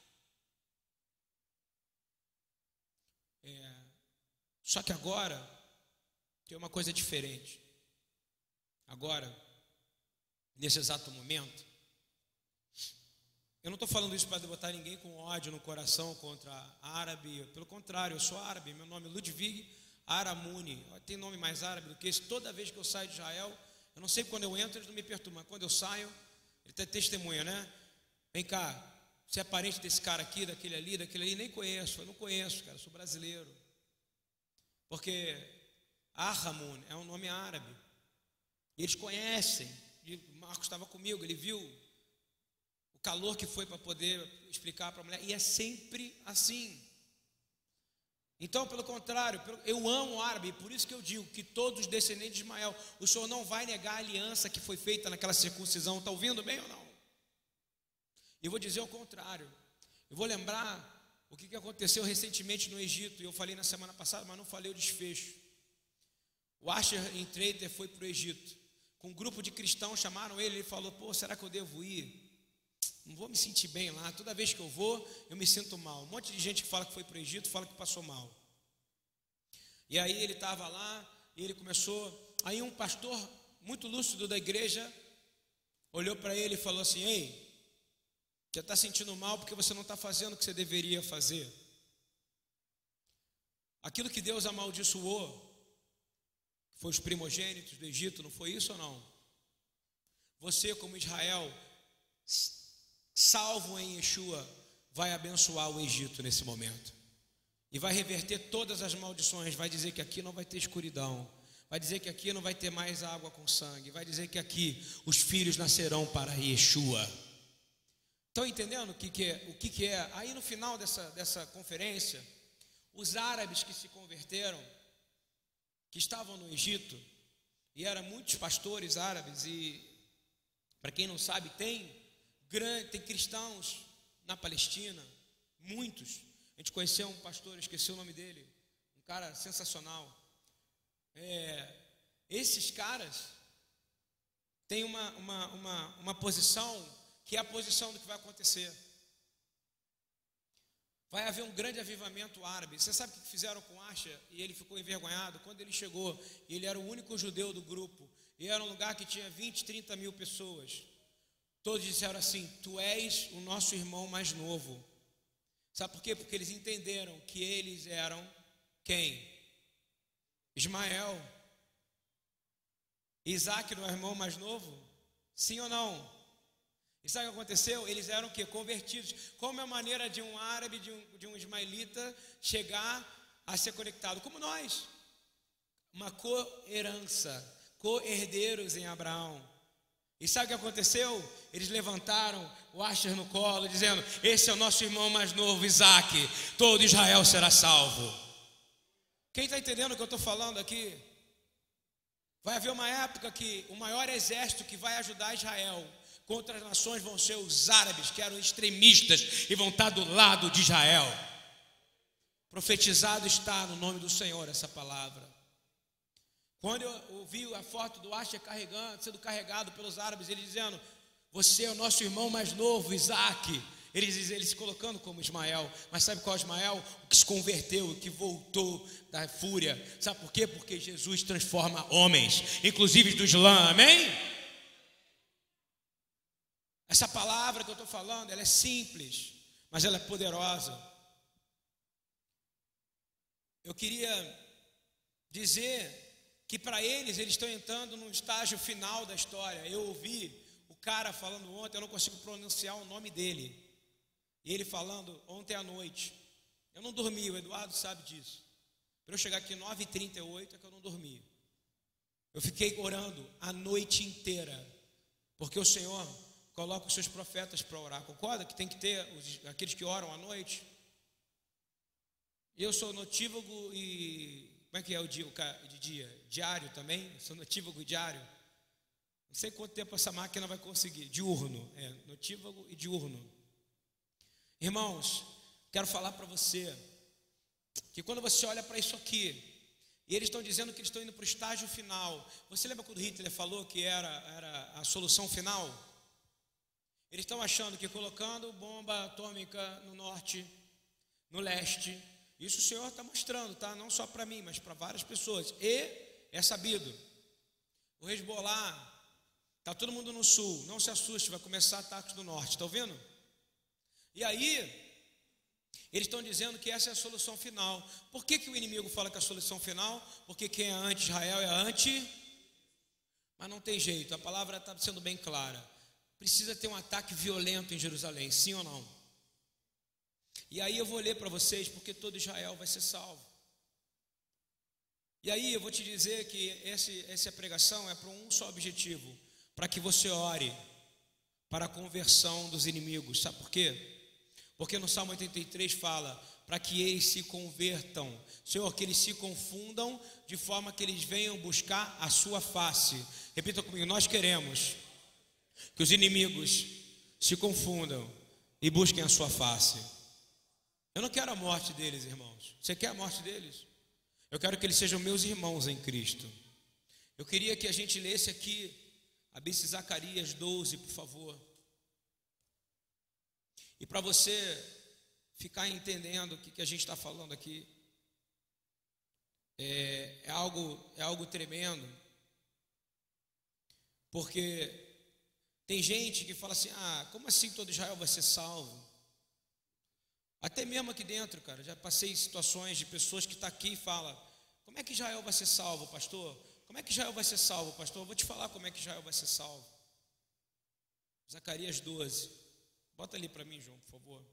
É, só que agora tem uma coisa diferente. Agora, nesse exato momento, eu não estou falando isso para botar ninguém com ódio no coração contra árabe, pelo contrário, eu sou árabe, meu nome é Ludwig Aramuni, tem nome mais árabe do que esse. Toda vez que eu saio de Israel, eu não sei quando eu entro, eles não me perturbam, quando eu saio, ele tem testemunha, né? Vem cá, você é parente desse cara aqui, daquele ali, daquele ali, nem conheço, eu não conheço, cara, sou brasileiro. Porque Ahamun é um nome árabe. Eles conhecem. Marcos estava comigo, ele viu calor que foi para poder explicar para a mulher, e é sempre assim. Então, pelo contrário, eu amo o árabe, por isso que eu digo que todos os descendentes de Ismael, o Senhor não vai negar a aliança que foi feita naquela circuncisão, está ouvindo bem ou não? Eu vou dizer o contrário, eu vou lembrar o que aconteceu recentemente no Egito, e eu falei na semana passada, mas não falei o desfecho. O Asher Entreiter foi para o Egito, com um grupo de cristãos chamaram ele, ele falou: Pô, será que eu devo ir? Não vou me sentir bem lá. Toda vez que eu vou, eu me sinto mal. Um monte de gente que fala que foi para o Egito fala que passou mal. E aí ele estava lá e ele começou. Aí um pastor muito lúcido da igreja olhou para ele e falou assim: Ei, você está sentindo mal porque você não está fazendo o que você deveria fazer. Aquilo que Deus amaldiçoou, foi os primogênitos do Egito, não foi isso ou não? Você, como Israel, salvo em Yeshua, vai abençoar o Egito nesse momento. E vai reverter todas as maldições, vai dizer que aqui não vai ter escuridão, vai dizer que aqui não vai ter mais água com sangue, vai dizer que aqui os filhos nascerão para Yeshua. Estão entendendo o que, que é? O que, que é? Aí no final dessa, dessa conferência, os árabes que se converteram, que estavam no Egito, e eram muitos pastores árabes, e para quem não sabe, tem grande, tem cristãos na Palestina, muitos. A gente conheceu um pastor, esqueci o nome dele, um cara sensacional. É, esses caras têm uma, uma, uma, uma posição que é a posição do que vai acontecer. Vai haver um grande avivamento árabe. Você sabe o que fizeram com Asha? E ele ficou envergonhado. Quando ele chegou, ele era o único judeu do grupo. E era um lugar que tinha 20, 30 mil pessoas. Todos disseram assim: Tu és o nosso irmão mais novo. Sabe por quê? Porque eles entenderam que eles eram quem? Ismael. Isaac não é o irmão mais novo? Sim ou não? E sabe o que aconteceu? Eles eram o quê? Convertidos. Como é a maneira de um árabe, de um, de um ismaelita, chegar a ser conectado? Como nós. Uma co-herança, co-herdeiros em Abraão. E sabe o que aconteceu? Eles levantaram o Asher no colo, dizendo: Esse é o nosso irmão mais novo, Isaac. Todo Israel será salvo. Quem está entendendo o que eu estou falando aqui? Vai haver uma época que o maior exército que vai ajudar Israel contra as nações vão ser os árabes, que eram extremistas e vão estar do lado de Israel. Profetizado está no nome do Senhor essa palavra. Quando eu ouvi a foto do Asher carregando, sendo carregado pelos árabes, ele dizendo: Você é o nosso irmão mais novo, Isaac. Eles, eles se colocando como Ismael, mas sabe qual é Ismael? O que se converteu, o que voltou da fúria. Sabe por quê? Porque Jesus transforma homens, inclusive do Islã, amém? Essa palavra que eu estou falando, ela é simples, mas ela é poderosa. Eu queria dizer que para eles eles estão entrando no estágio final da história. Eu ouvi o cara falando ontem, eu não consigo pronunciar o nome dele. E ele falando ontem à noite. Eu não dormi, o Eduardo sabe disso. Para eu chegar aqui 9h38 é que eu não dormi. Eu fiquei orando a noite inteira. Porque o Senhor coloca os seus profetas para orar. Concorda que tem que ter os, aqueles que oram à noite? Eu sou notívago e. Como é que é o dia, o de dia? Diário também? Sou notívago diário. Não sei quanto tempo essa máquina vai conseguir. Diurno, é, notívago e diurno. Irmãos, quero falar para você que quando você olha para isso aqui, e eles estão dizendo que eles estão indo para o estágio final. Você lembra quando Hitler falou que era, era a solução final? Eles estão achando que colocando bomba atômica no norte, no leste, isso o Senhor está mostrando, tá? Não só para mim, mas para várias pessoas. E é sabido. O Hezbollah Está todo mundo no sul, não se assuste, vai começar ataques do norte, está ouvindo? E aí, eles estão dizendo que essa é a solução final. Por que, que o inimigo fala que é a solução final? Porque quem é anti-Israel é anti. Mas não tem jeito, a palavra está sendo bem clara. Precisa ter um ataque violento em Jerusalém, sim ou não? E aí eu vou ler para vocês, porque todo Israel vai ser salvo. E aí eu vou te dizer que esse, essa pregação é para um só objetivo: para que você ore para a conversão dos inimigos. Sabe por quê? Porque no Salmo 83 fala para que eles se convertam, Senhor, que eles se confundam de forma que eles venham buscar a sua face. Repita comigo: nós queremos que os inimigos se confundam e busquem a sua face. Eu não quero a morte deles, irmãos. Você quer a morte deles? Eu quero que eles sejam meus irmãos em Cristo. Eu queria que a gente lesse aqui Abrisse Zacarias 12, por favor. E para você ficar entendendo o que, que a gente está falando aqui, é, é, algo, é algo tremendo, porque tem gente que fala assim: ah, como assim todo Israel vai ser salvo? Até mesmo aqui dentro, cara, já passei situações de pessoas que estão tá aqui e falam: como é que Israel vai ser salvo, pastor? Como é que Israel vai ser salvo, pastor? Eu vou te falar como é que Israel vai ser salvo. Zacarias 12. Bota ali para mim, João, por favor.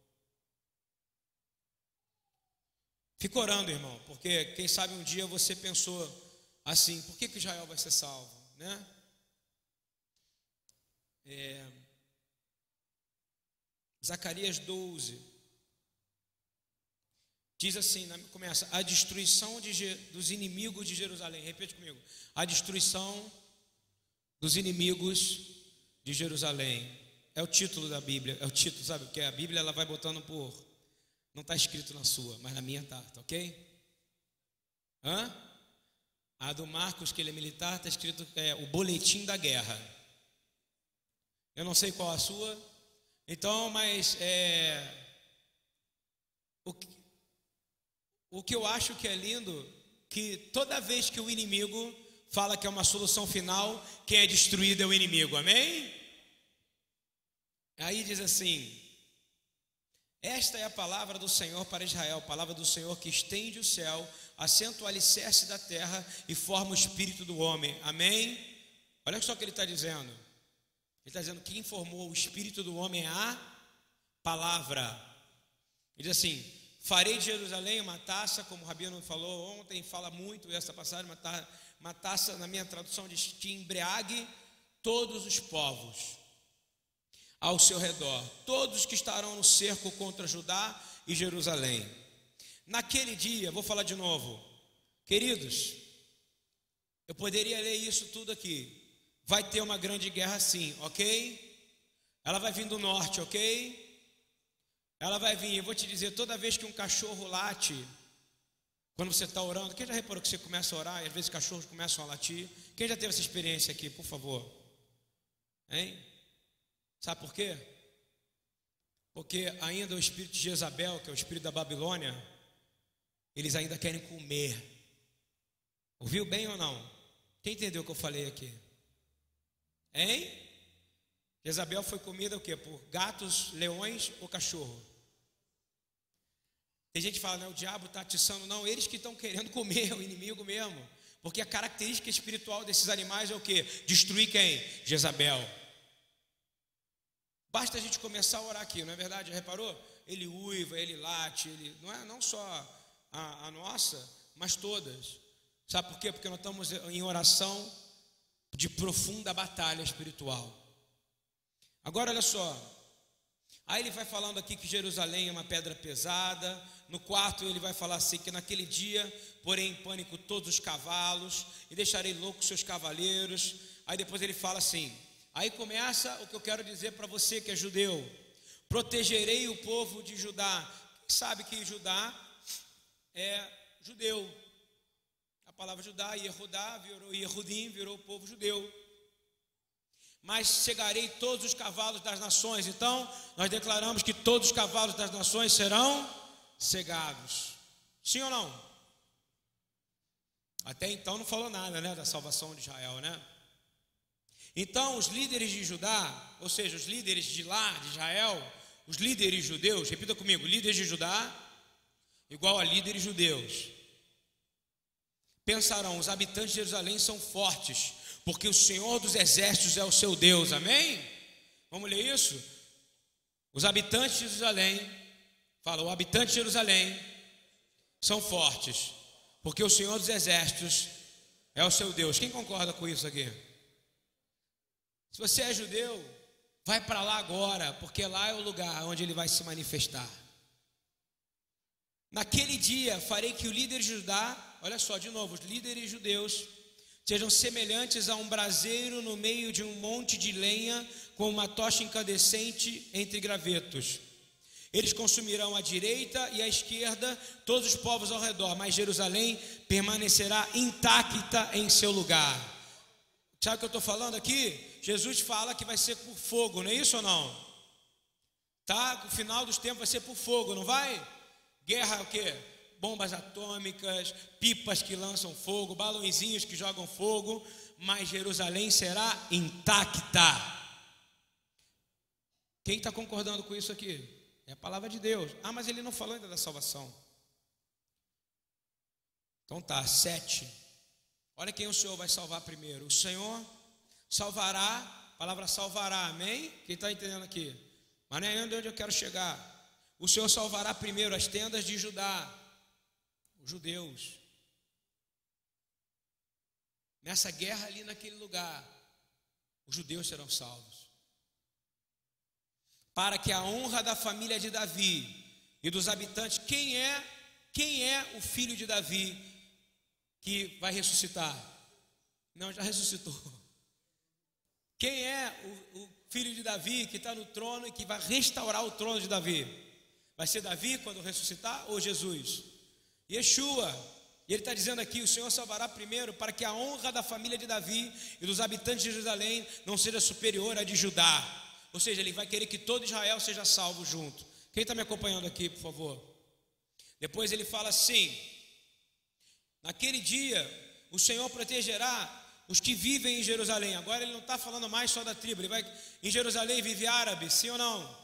Fica orando, irmão, porque quem sabe um dia você pensou assim: por que, que Israel vai ser salvo, né? É, Zacarias 12. Diz assim, começa, a destruição de, dos inimigos de Jerusalém. Repete comigo. A destruição dos inimigos de Jerusalém. É o título da Bíblia. É o título, sabe o que é? A Bíblia ela vai botando por. Não está escrito na sua, mas na minha está, tá ok? Hã? A do Marcos, que ele é militar, está escrito é, o boletim da guerra. Eu não sei qual a sua. Então, mas é, o, o que eu acho que é lindo, que toda vez que o inimigo fala que é uma solução final, quem é destruído é o inimigo, amém? Aí diz assim: Esta é a palavra do Senhor para Israel, palavra do Senhor que estende o céu, assenta o alicerce da terra e forma o espírito do homem, amém? Olha só o que ele está dizendo. Ele está dizendo que quem formou o espírito do homem é a palavra. Ele diz assim: Farei de Jerusalém uma taça, como o Rabino falou ontem, fala muito essa passagem, uma, ta, uma taça, na minha tradução, diz que embriague todos os povos ao seu redor, todos que estarão no cerco contra Judá e Jerusalém. Naquele dia, vou falar de novo, queridos, eu poderia ler isso tudo aqui. Vai ter uma grande guerra sim, ok? Ela vai vir do norte, ok? Ela vai vir, eu vou te dizer, toda vez que um cachorro late, quando você está orando, quem já reparou que você começa a orar e às vezes cachorros começam a latir? Quem já teve essa experiência aqui, por favor? Hein? Sabe por quê? Porque ainda o espírito de Jezabel, que é o espírito da Babilônia, eles ainda querem comer. Ouviu bem ou não? Quem entendeu o que eu falei aqui? Hein? Jezabel foi comida o quê? Por gatos, leões ou cachorro? Tem gente que fala, não, o diabo está atiçando. Não, eles que estão querendo comer o inimigo mesmo. Porque a característica espiritual desses animais é o quê? Destruir quem? Jezabel. Basta a gente começar a orar aqui, não é verdade? Reparou? Ele uiva, ele late, ele não é não só a, a nossa, mas todas. Sabe por quê? Porque nós estamos em oração de profunda batalha espiritual. Agora olha só. Aí ele vai falando aqui que Jerusalém é uma pedra pesada. No quarto ele vai falar assim que naquele dia porém em pânico todos os cavalos e deixarei loucos seus cavaleiros. Aí depois ele fala assim: Aí começa o que eu quero dizer para você que é judeu: protegerei o povo de Judá. Quem sabe que Judá é judeu? A palavra Judá, Yehudá, virou Yehudim, virou o povo judeu. Mas cegarei todos os cavalos das nações. Então, nós declaramos que todos os cavalos das nações serão cegados. Sim ou não? Até então não falou nada, né, da salvação de Israel, né? Então, os líderes de Judá, ou seja, os líderes de lá, de Israel, os líderes judeus, repita comigo: líderes de Judá, igual a líderes judeus, pensarão: os habitantes de Jerusalém são fortes, porque o Senhor dos exércitos é o seu Deus, amém? Vamos ler isso? Os habitantes de Jerusalém, fala, o habitante de Jerusalém são fortes, porque o Senhor dos exércitos é o seu Deus. Quem concorda com isso aqui? Se você é judeu, vai para lá agora, porque lá é o lugar onde ele vai se manifestar. Naquele dia farei que o líder de Judá, olha só, de novo, os líderes judeus sejam semelhantes a um braseiro no meio de um monte de lenha com uma tocha incandescente entre gravetos. Eles consumirão à direita e à esquerda todos os povos ao redor, mas Jerusalém permanecerá intacta em seu lugar. Sabe o que eu estou falando aqui? Jesus fala que vai ser por fogo, não é isso ou não? Tá? O final dos tempos vai ser por fogo, não vai? Guerra o quê? Bombas atômicas, pipas que lançam fogo, balãozinhos que jogam fogo, mas Jerusalém será intacta. Quem está concordando com isso aqui? É a palavra de Deus. Ah, mas ele não falou ainda da salvação. Então tá, sete. Olha quem o Senhor vai salvar primeiro. O Senhor salvará, a palavra salvará, amém? Quem está entendendo aqui? Mas não é onde eu quero chegar. O Senhor salvará primeiro as tendas de Judá, os judeus. Nessa guerra ali naquele lugar, os judeus serão salvos. Para que a honra da família de Davi e dos habitantes, quem é, quem é o filho de Davi que vai ressuscitar? Não, já ressuscitou. Quem é o, o filho de Davi que está no trono e que vai restaurar o trono de Davi? Vai ser Davi quando ressuscitar ou Jesus? Yeshua. E ele está dizendo aqui: o Senhor salvará primeiro para que a honra da família de Davi e dos habitantes de Jerusalém não seja superior à de Judá. Ou seja, ele vai querer que todo Israel seja salvo junto. Quem está me acompanhando aqui, por favor? Depois ele fala assim: Naquele dia, o Senhor protegerá os que vivem em Jerusalém. Agora ele não está falando mais só da tribo. Ele vai em Jerusalém vive árabe, sim ou não?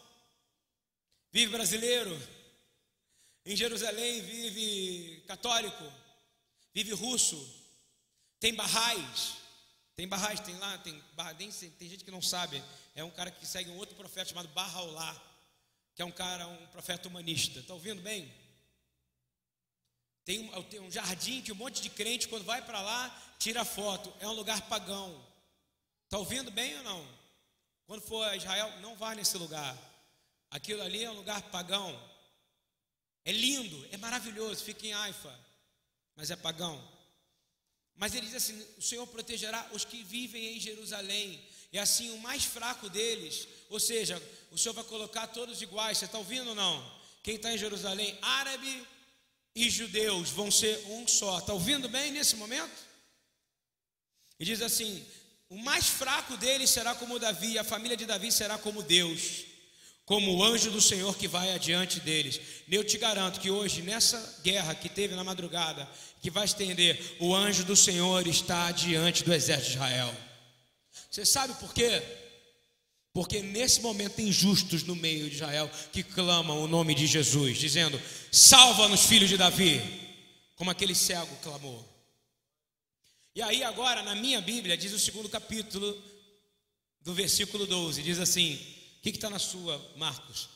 Vive brasileiro. Em Jerusalém vive católico. Vive russo. Tem barrais. Tem barrais, tem lá, tem, tem, tem gente que não sabe. É um cara que segue um outro profeta chamado Barraulá, que é um cara, um profeta humanista. Está ouvindo bem? Tem um, tem um jardim que um monte de crente, quando vai para lá, tira foto. É um lugar pagão. Está ouvindo bem ou não? Quando for a Israel, não vá nesse lugar. Aquilo ali é um lugar pagão. É lindo, é maravilhoso, fica em Haifa, mas é pagão. Mas ele diz assim: o Senhor protegerá os que vivem em Jerusalém, e assim o mais fraco deles, ou seja, o Senhor vai colocar todos iguais. Você está ouvindo ou não? Quem está em Jerusalém, árabe, e judeus vão ser um só. Está ouvindo bem nesse momento? E diz assim: o mais fraco deles será como Davi, a família de Davi será como Deus, como o anjo do Senhor que vai adiante deles. Eu te garanto que hoje, nessa guerra que teve na madrugada, que vai estender, o anjo do Senhor está diante do exército de Israel. Você sabe por quê? Porque nesse momento tem justos no meio de Israel que clamam o nome de Jesus, dizendo: Salva-nos, filho de Davi, como aquele cego clamou. E aí, agora, na minha Bíblia, diz o segundo capítulo do versículo 12: diz assim: O que está na sua, Marcos?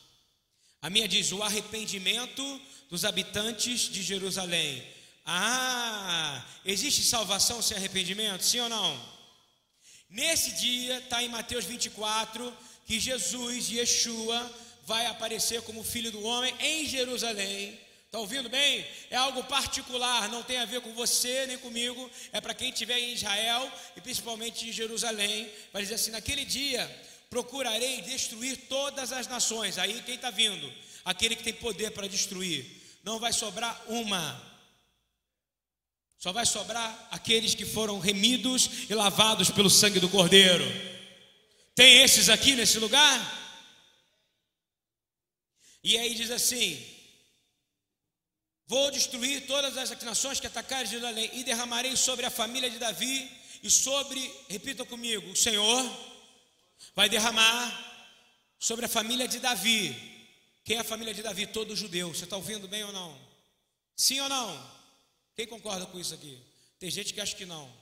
A minha diz: O arrependimento dos habitantes de Jerusalém. Ah, existe salvação sem arrependimento? Sim ou não? Nesse dia, está em Mateus 24, que Jesus, Yeshua, vai aparecer como filho do homem em Jerusalém. Está ouvindo bem? É algo particular, não tem a ver com você nem comigo, é para quem estiver em Israel e principalmente em Jerusalém. Vai dizer assim: naquele dia procurarei destruir todas as nações. Aí quem está vindo? Aquele que tem poder para destruir. Não vai sobrar uma. Só vai sobrar aqueles que foram remidos e lavados pelo sangue do Cordeiro. Tem esses aqui nesse lugar? E aí diz assim: Vou destruir todas as nações que atacarem Jerusalém e derramarei sobre a família de Davi e sobre, repita comigo, o Senhor vai derramar sobre a família de Davi. Quem é a família de Davi? Todo judeu. Você está ouvindo bem ou não? Sim ou não? Quem concorda com isso aqui? Tem gente que acha que não.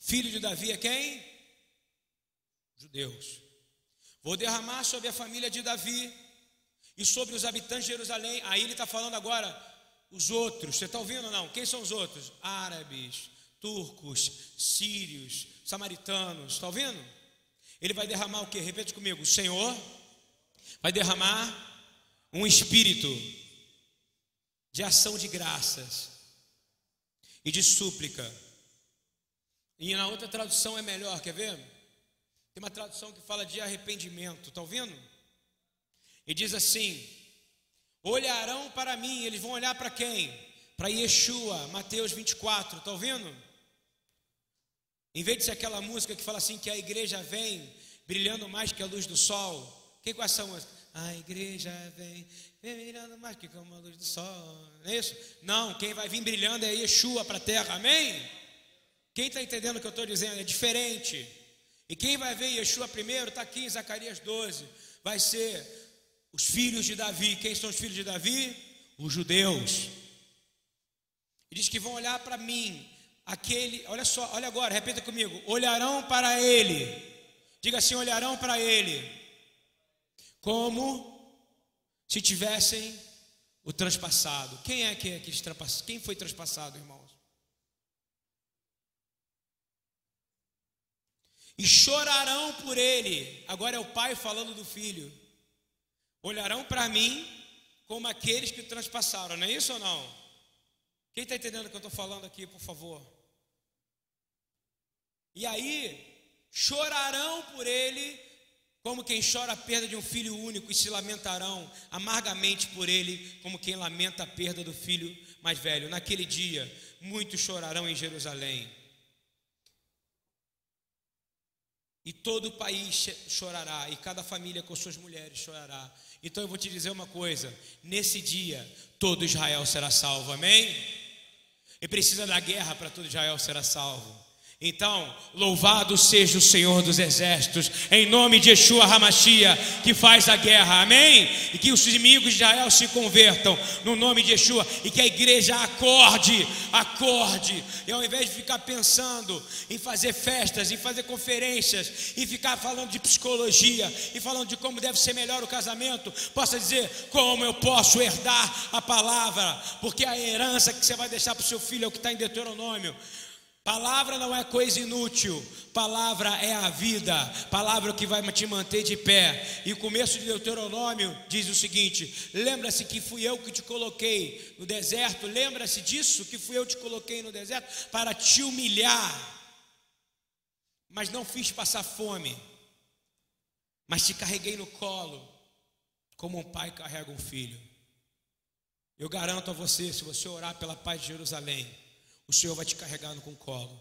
Filho de Davi é quem? Judeus. Vou derramar sobre a família de Davi e sobre os habitantes de Jerusalém. Aí ele está falando agora os outros. Você está ouvindo ou não? Quem são os outros? Árabes, turcos, sírios, samaritanos. Está ouvindo? Ele vai derramar o que? Repete comigo. O Senhor vai derramar um espírito de ação de graças e de súplica. E na outra tradução é melhor, quer ver? Tem uma tradução que fala de arrependimento. Está ouvindo? E diz assim: Olharão para mim, eles vão olhar para quem? Para Yeshua, Mateus 24, está ouvindo? Em vez de ser aquela música que fala assim que a igreja vem brilhando mais que a luz do sol. Quem com essa música? A igreja vem, vem brilhando mais que como a luz do sol. Não é isso? Não, quem vai vir brilhando é Yeshua para a terra, amém? Quem está entendendo o que eu estou dizendo? É diferente. E quem vai ver Yeshua primeiro está aqui em Zacarias 12. Vai ser os filhos de Davi. Quem são os filhos de Davi? Os judeus. E diz que vão olhar para mim. Aquele, olha só, olha agora, repita comigo: olharão para ele. Diga assim: olharão para ele. Como se tivessem o transpassado. Quem é que, é que Quem foi transpassado, irmãos? E chorarão por ele. Agora é o pai falando do filho olharão para mim como aqueles que transpassaram, não é isso ou não? Quem está entendendo o que eu estou falando aqui, por favor? E aí, chorarão por ele, como quem chora a perda de um filho único, e se lamentarão amargamente por ele, como quem lamenta a perda do filho mais velho. Naquele dia, muitos chorarão em Jerusalém. E todo o país chorará, e cada família com suas mulheres chorará. Então eu vou te dizer uma coisa: nesse dia, todo Israel será salvo, amém? E precisa da guerra para todo Israel será salvo. Então, louvado seja o Senhor dos Exércitos, em nome de Yeshua Hamashia, que faz a guerra, amém? E que os inimigos de Israel se convertam no nome de Yeshua, e que a igreja acorde, acorde, e ao invés de ficar pensando em fazer festas, em fazer conferências, e ficar falando de psicologia, e falando de como deve ser melhor o casamento, possa dizer como eu posso herdar a palavra, porque a herança que você vai deixar para o seu filho é o que está em Deuteronômio. Palavra não é coisa inútil, palavra é a vida, palavra que vai te manter de pé. E o começo de Deuteronômio diz o seguinte: lembra-se que fui eu que te coloquei no deserto, lembra-se disso, que fui eu que te coloquei no deserto para te humilhar, mas não fiz passar fome, mas te carreguei no colo, como um pai carrega um filho. Eu garanto a você, se você orar pela paz de Jerusalém, o Senhor vai te carregando com o colo.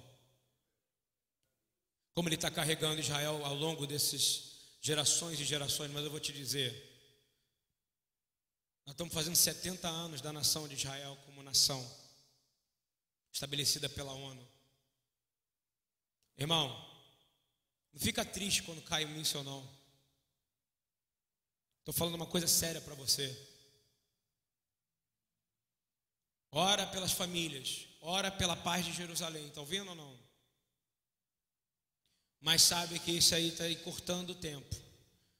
Como Ele está carregando Israel ao longo desses gerações e gerações, mas eu vou te dizer, nós estamos fazendo 70 anos da nação de Israel como nação, estabelecida pela ONU. Irmão, não fica triste quando cai um míssil, não. Estou falando uma coisa séria para você. Ora pelas famílias, ora pela paz de Jerusalém, está ouvindo ou não? Mas sabe que isso aí está aí cortando o tempo,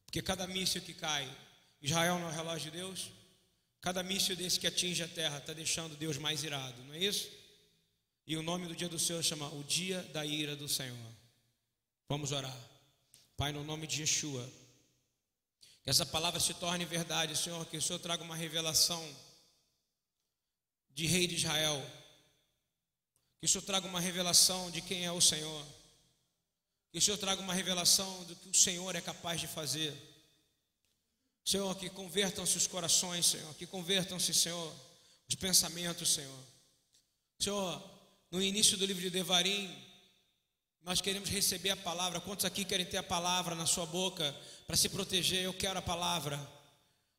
porque cada míssil que cai, Israel não é o relógio de Deus, cada míssil desse que atinge a terra está deixando Deus mais irado, não é isso? E o nome do dia do Senhor chama o dia da ira do Senhor. Vamos orar. Pai, no nome de Yeshua, Que essa palavra se torne verdade, Senhor. Que o Senhor traga uma revelação de Rei de Israel. Que o Senhor traga uma revelação de quem é o Senhor. Que o Senhor traga uma revelação do que o Senhor é capaz de fazer. Senhor, que convertam-se os corações, Senhor. Que convertam-se, Senhor, os pensamentos, Senhor. Senhor, no início do livro de Devarim, nós queremos receber a palavra. Quantos aqui querem ter a palavra na sua boca para se proteger? Eu quero a palavra.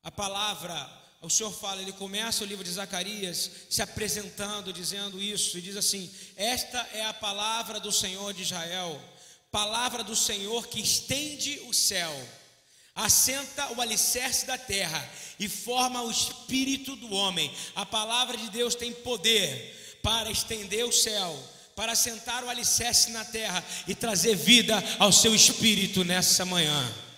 A palavra, o Senhor fala, ele começa o livro de Zacarias se apresentando, dizendo isso, e diz assim: Esta é a palavra do Senhor de Israel, palavra do Senhor que estende o céu, assenta o alicerce da terra e forma o espírito do homem. A palavra de Deus tem poder para estender o céu para assentar o alicerce na terra e trazer vida ao seu espírito nessa manhã.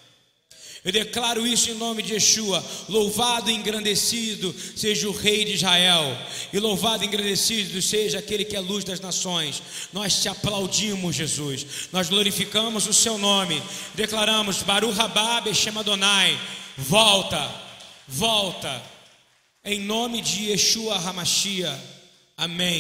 Eu declaro isso em nome de Yeshua. Louvado e engrandecido seja o Rei de Israel, e louvado e engrandecido seja aquele que é luz das nações. Nós te aplaudimos, Jesus. Nós glorificamos o seu nome. Declaramos: Baruch Rabá Beshem Adonai. Volta, volta. Em nome de Yeshua Hamashia. Amém.